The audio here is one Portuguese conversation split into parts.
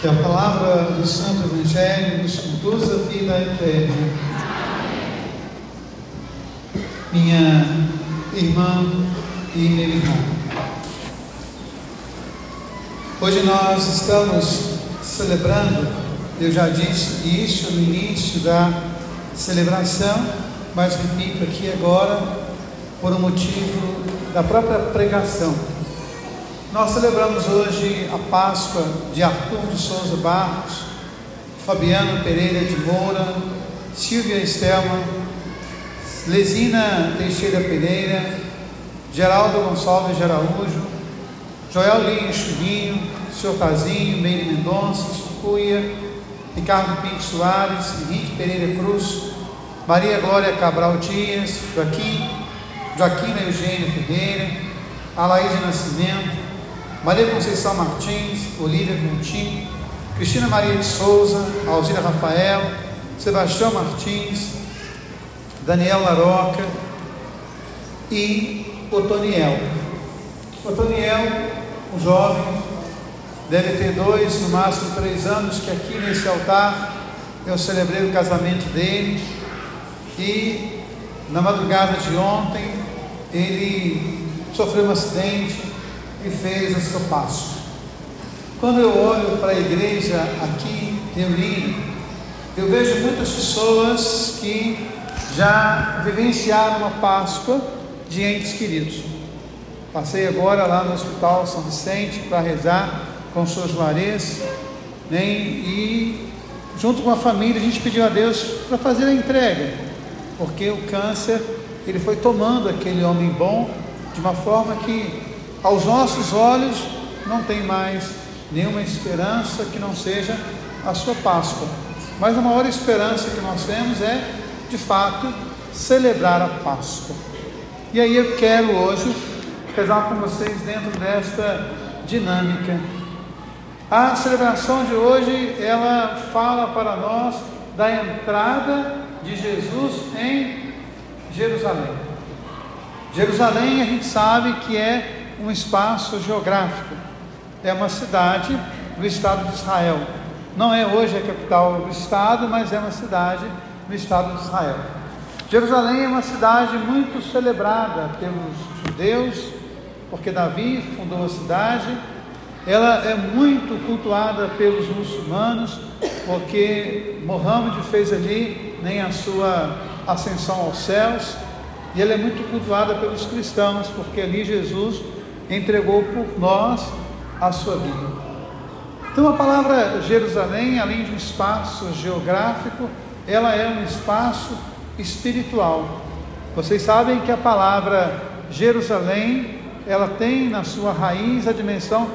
Que a palavra do Santo Evangelho nos conduza à vida eterna. Minha irmã e meu irmão. Hoje nós estamos celebrando, eu já disse isso no início da celebração, mas repito aqui agora, por um motivo da própria pregação nós celebramos hoje a Páscoa de Arthur de Souza Barros, Fabiano Pereira de Moura, Silvia Estelma, Lesina Teixeira Pereira, Geraldo Gonçalves de Araújo, Joel Linho Chulinho, Seu Casinho, Meire Mendonça, Sucuia, Ricardo Pinto Soares, Henrique Pereira Cruz, Maria Glória Cabral Dias, Joaquim, Joaquina Eugênia Ferreira, Alaíde Nascimento, Maria Conceição Martins, Olívia Coutinho, Cristina Maria de Souza, Alzira Rafael, Sebastião Martins, Daniel Laroca e Otoniel. Otoniel, um jovem, deve ter dois, no máximo três anos, que aqui nesse altar eu celebrei o casamento dele e na madrugada de ontem ele sofreu um acidente e fez a sua Páscoa. Quando eu olho para a igreja aqui reunida, eu vejo muitas pessoas que já vivenciaram uma Páscoa de entes queridos. Passei agora lá no Hospital São Vicente para rezar com seus Juarez, né? e junto com a família a gente pediu a Deus para fazer a entrega, porque o câncer ele foi tomando aquele homem bom de uma forma que aos nossos olhos não tem mais nenhuma esperança que não seja a sua Páscoa. Mas a maior esperança que nós temos é, de fato, celebrar a Páscoa. E aí eu quero hoje rezar com vocês dentro desta dinâmica. A celebração de hoje, ela fala para nós da entrada de Jesus em Jerusalém. Jerusalém a gente sabe que é um espaço geográfico. É uma cidade do estado de Israel. Não é hoje a capital do estado, mas é uma cidade do estado de Israel. Jerusalém é uma cidade muito celebrada pelos judeus, porque Davi fundou a cidade. Ela é muito cultuada pelos muçulmanos, porque Mohammed fez ali nem a sua ascensão aos céus. E ela é muito cultuada pelos cristãos, porque ali Jesus entregou por nós a sua vida. Então a palavra Jerusalém, além de um espaço geográfico, ela é um espaço espiritual. Vocês sabem que a palavra Jerusalém, ela tem na sua raiz a dimensão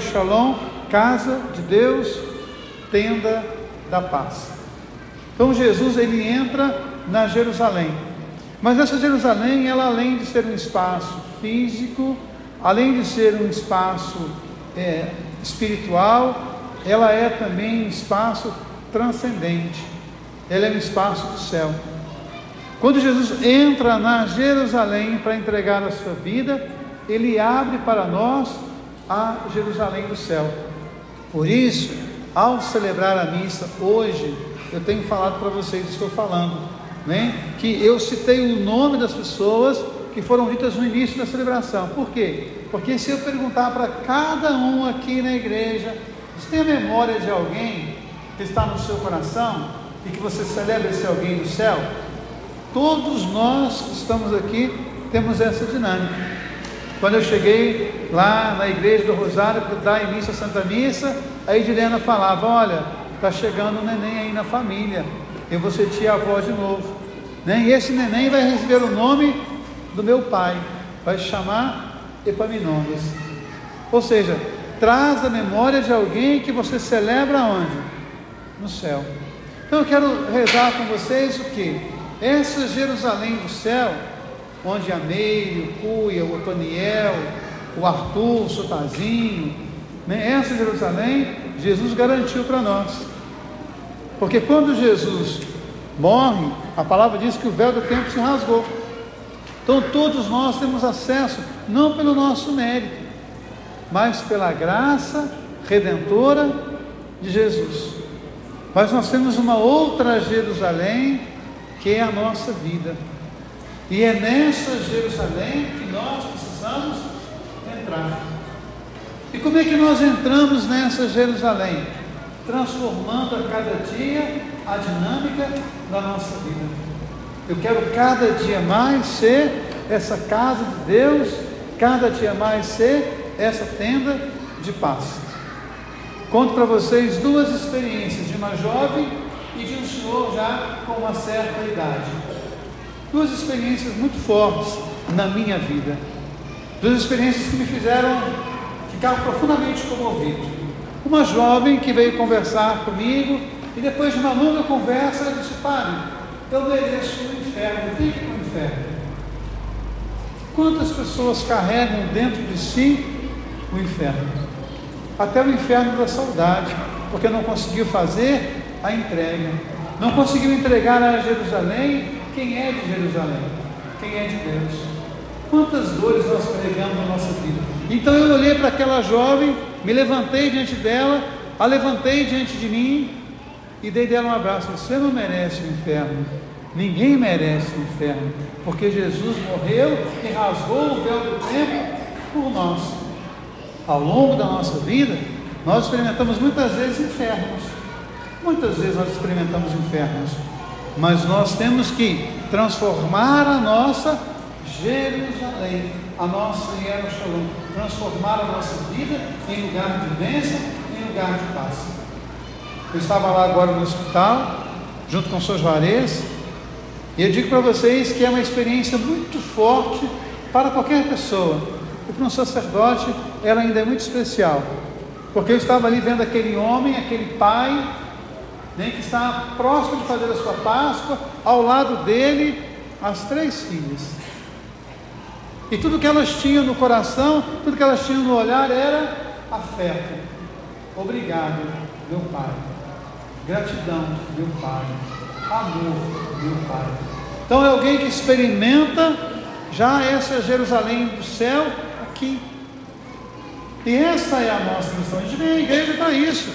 Shalom, casa de Deus, tenda da paz. Então Jesus ele entra na Jerusalém. Mas essa Jerusalém, ela além de ser um espaço físico, além de ser um espaço é, espiritual, ela é também um espaço transcendente, ela é um espaço do céu. Quando Jesus entra na Jerusalém para entregar a sua vida, ele abre para nós a Jerusalém do céu. Por isso, ao celebrar a missa hoje, eu tenho falado para vocês, estou falando, né? Que eu citei o nome das pessoas que foram ditas no início da celebração. Por quê? Porque se eu perguntar para cada um aqui na igreja, você tem a memória de alguém que está no seu coração e que você celebra esse alguém no céu? Todos nós que estamos aqui temos essa dinâmica. Quando eu cheguei lá na igreja do Rosário para dar início à Santa Missa, a Edilena falava: Olha, está chegando um neném aí na família, eu vou ser tia-avó de novo. Né? E esse neném vai receber o nome do meu pai, vai chamar Epaminondas. Ou seja, traz a memória de alguém que você celebra onde? No céu. Então eu quero rezar com vocês o que? Essa Jerusalém do céu, onde a Meire, o Cuia, o Otoniel, o Arthur, o Sotazinho, né? essa Jerusalém, Jesus garantiu para nós. Porque quando Jesus morre, a palavra diz que o véu do templo se rasgou. Então todos nós temos acesso, não pelo nosso mérito, mas pela graça redentora de Jesus. Mas nós temos uma outra Jerusalém, que é a nossa vida. E é nessa Jerusalém que nós precisamos entrar. E como é que nós entramos nessa Jerusalém? Transformando a cada dia a dinâmica da nossa vida. Eu quero cada dia mais ser essa casa de Deus, cada dia mais ser essa tenda de paz. Conto para vocês duas experiências de uma jovem e de um senhor já com uma certa idade. Duas experiências muito fortes na minha vida. Duas experiências que me fizeram ficar profundamente comovido. Uma jovem que veio conversar comigo e depois de uma longa conversa ela disse: Padre, eu mereço o inferno, eu tenho que ir para o inferno. Quantas pessoas carregam dentro de si o inferno? Até o inferno da saudade, porque não conseguiu fazer a entrega, não conseguiu entregar a Jerusalém quem é de Jerusalém, quem é de Deus. Quantas dores nós carregamos na nossa vida. Então eu olhei para aquela jovem, me levantei diante dela, a levantei diante de mim e dei dela um abraço. Você não merece o inferno. Ninguém merece o inferno, porque Jesus morreu e rasgou o véu do tempo por nós. Ao longo da nossa vida, nós experimentamos muitas vezes infernos. Muitas vezes nós experimentamos infernos, mas nós temos que transformar a nossa Jerusalém, a nossa Jerusalém, transformar a nossa vida em lugar de bênção, em lugar de paz. Eu estava lá agora no hospital, junto com o Sr. Juarez, e eu digo para vocês que é uma experiência muito forte para qualquer pessoa. E para um sacerdote, ela ainda é muito especial. Porque eu estava ali vendo aquele homem, aquele pai, né, que está próximo de fazer a sua Páscoa, ao lado dele, as três filhas. E tudo que elas tinham no coração, tudo que elas tinham no olhar era afeto. Obrigado, meu pai. Gratidão, meu pai amor, meu Pai. Então é alguém que experimenta já essa Jerusalém do céu aqui. E essa é a nossa missão. A gente vem à igreja para isso.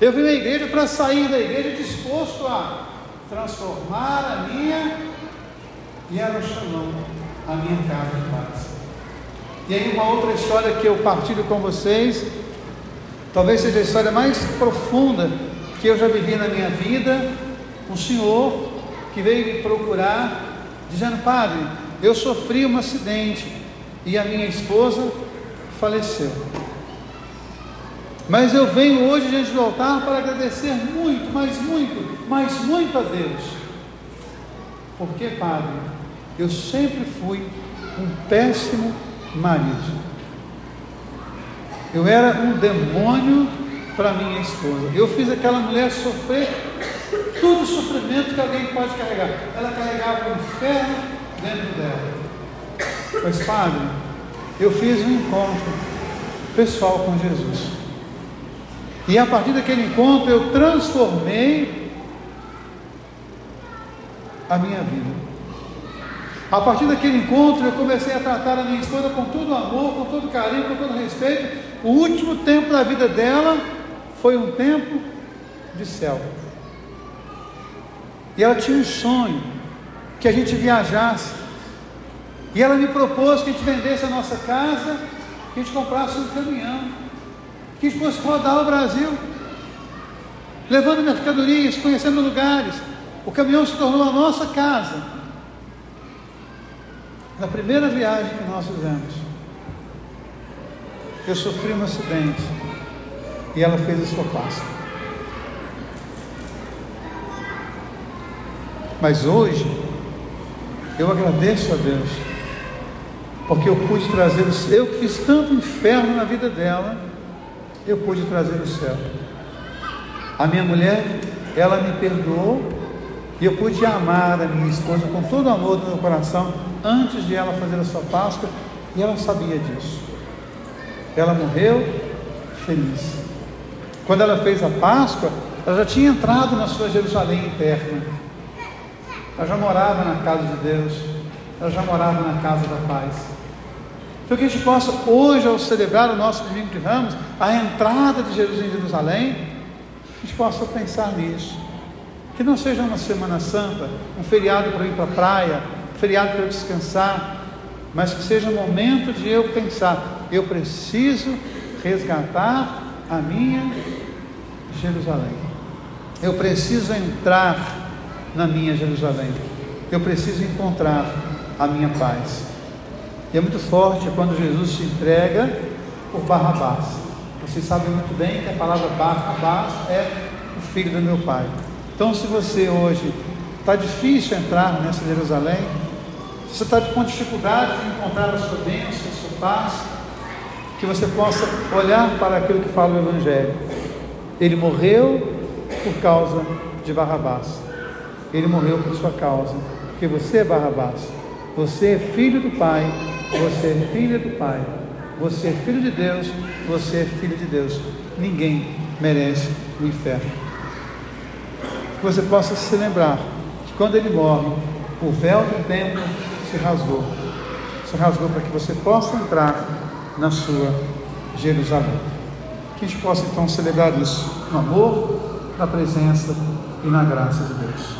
Eu vim à igreja para sair da igreja disposto a transformar a minha e a Shalom, a minha casa de paz. E aí uma outra história que eu partilho com vocês, talvez seja a história mais profunda que eu já vivi na minha vida, um senhor que veio me procurar, dizendo: Padre, eu sofri um acidente e a minha esposa faleceu. Mas eu venho hoje diante do altar para agradecer muito, mas muito, mas muito a Deus. Porque, Padre, eu sempre fui um péssimo marido. Eu era um demônio para minha esposa. Eu fiz aquela mulher sofrer todo o sofrimento que alguém pode carregar. Ela carregava o inferno dentro dela. Mas, Padre, eu fiz um encontro pessoal com Jesus. E a partir daquele encontro eu transformei a minha vida. A partir daquele encontro eu comecei a tratar a minha esposa com todo amor, com todo carinho, com todo respeito. O último tempo da vida dela foi um tempo de céu. E ela tinha um sonho que a gente viajasse. E ela me propôs que a gente vendesse a nossa casa, que a gente comprasse um caminhão, que a gente fosse rodar o Brasil, levando mercadorias, conhecendo lugares. O caminhão se tornou a nossa casa. Na primeira viagem que nós fizemos, eu sofri um acidente e ela fez a sua Páscoa. Mas hoje, eu agradeço a Deus, porque eu pude trazer o céu. Eu que fiz tanto inferno na vida dela, eu pude trazer o céu. A minha mulher, ela me perdoou e eu pude amar a minha esposa com todo o amor do meu coração antes de ela fazer a sua Páscoa e ela sabia disso. Ela morreu feliz. Quando ela fez a Páscoa, ela já tinha entrado na sua Jerusalém interna. Ela já morava na casa de Deus, ela já morava na casa da paz. Então que a gente possa hoje, ao celebrar o nosso domingo de ramos, a entrada de Jesus em Jerusalém, a gente possa pensar nisso. Que não seja uma Semana Santa, um feriado para ir para a praia, um feriado para eu descansar, mas que seja um momento de eu pensar, eu preciso resgatar a minha Jerusalém. Eu preciso entrar na minha Jerusalém. Eu preciso encontrar a minha paz. E é muito forte quando Jesus se entrega por Barrabás. Vocês sabem muito bem que a palavra Barrabás é o filho do meu pai. Então, se você hoje está difícil entrar nessa Jerusalém, se você está com dificuldade de encontrar a sua bênção, a sua paz, que você possa olhar para aquilo que fala o Evangelho. Ele morreu por causa de Barrabás. Ele morreu por sua causa, porque você é Barrabás. Você é filho do Pai, você é filha do Pai. Você é filho de Deus, você é filho de Deus. Ninguém merece o inferno. Que você possa se lembrar que quando ele morre, o véu do templo se rasgou. Se rasgou para que você possa entrar na sua Jerusalém. Que a gente possa então celebrar isso no amor, na presença e na graça de Deus.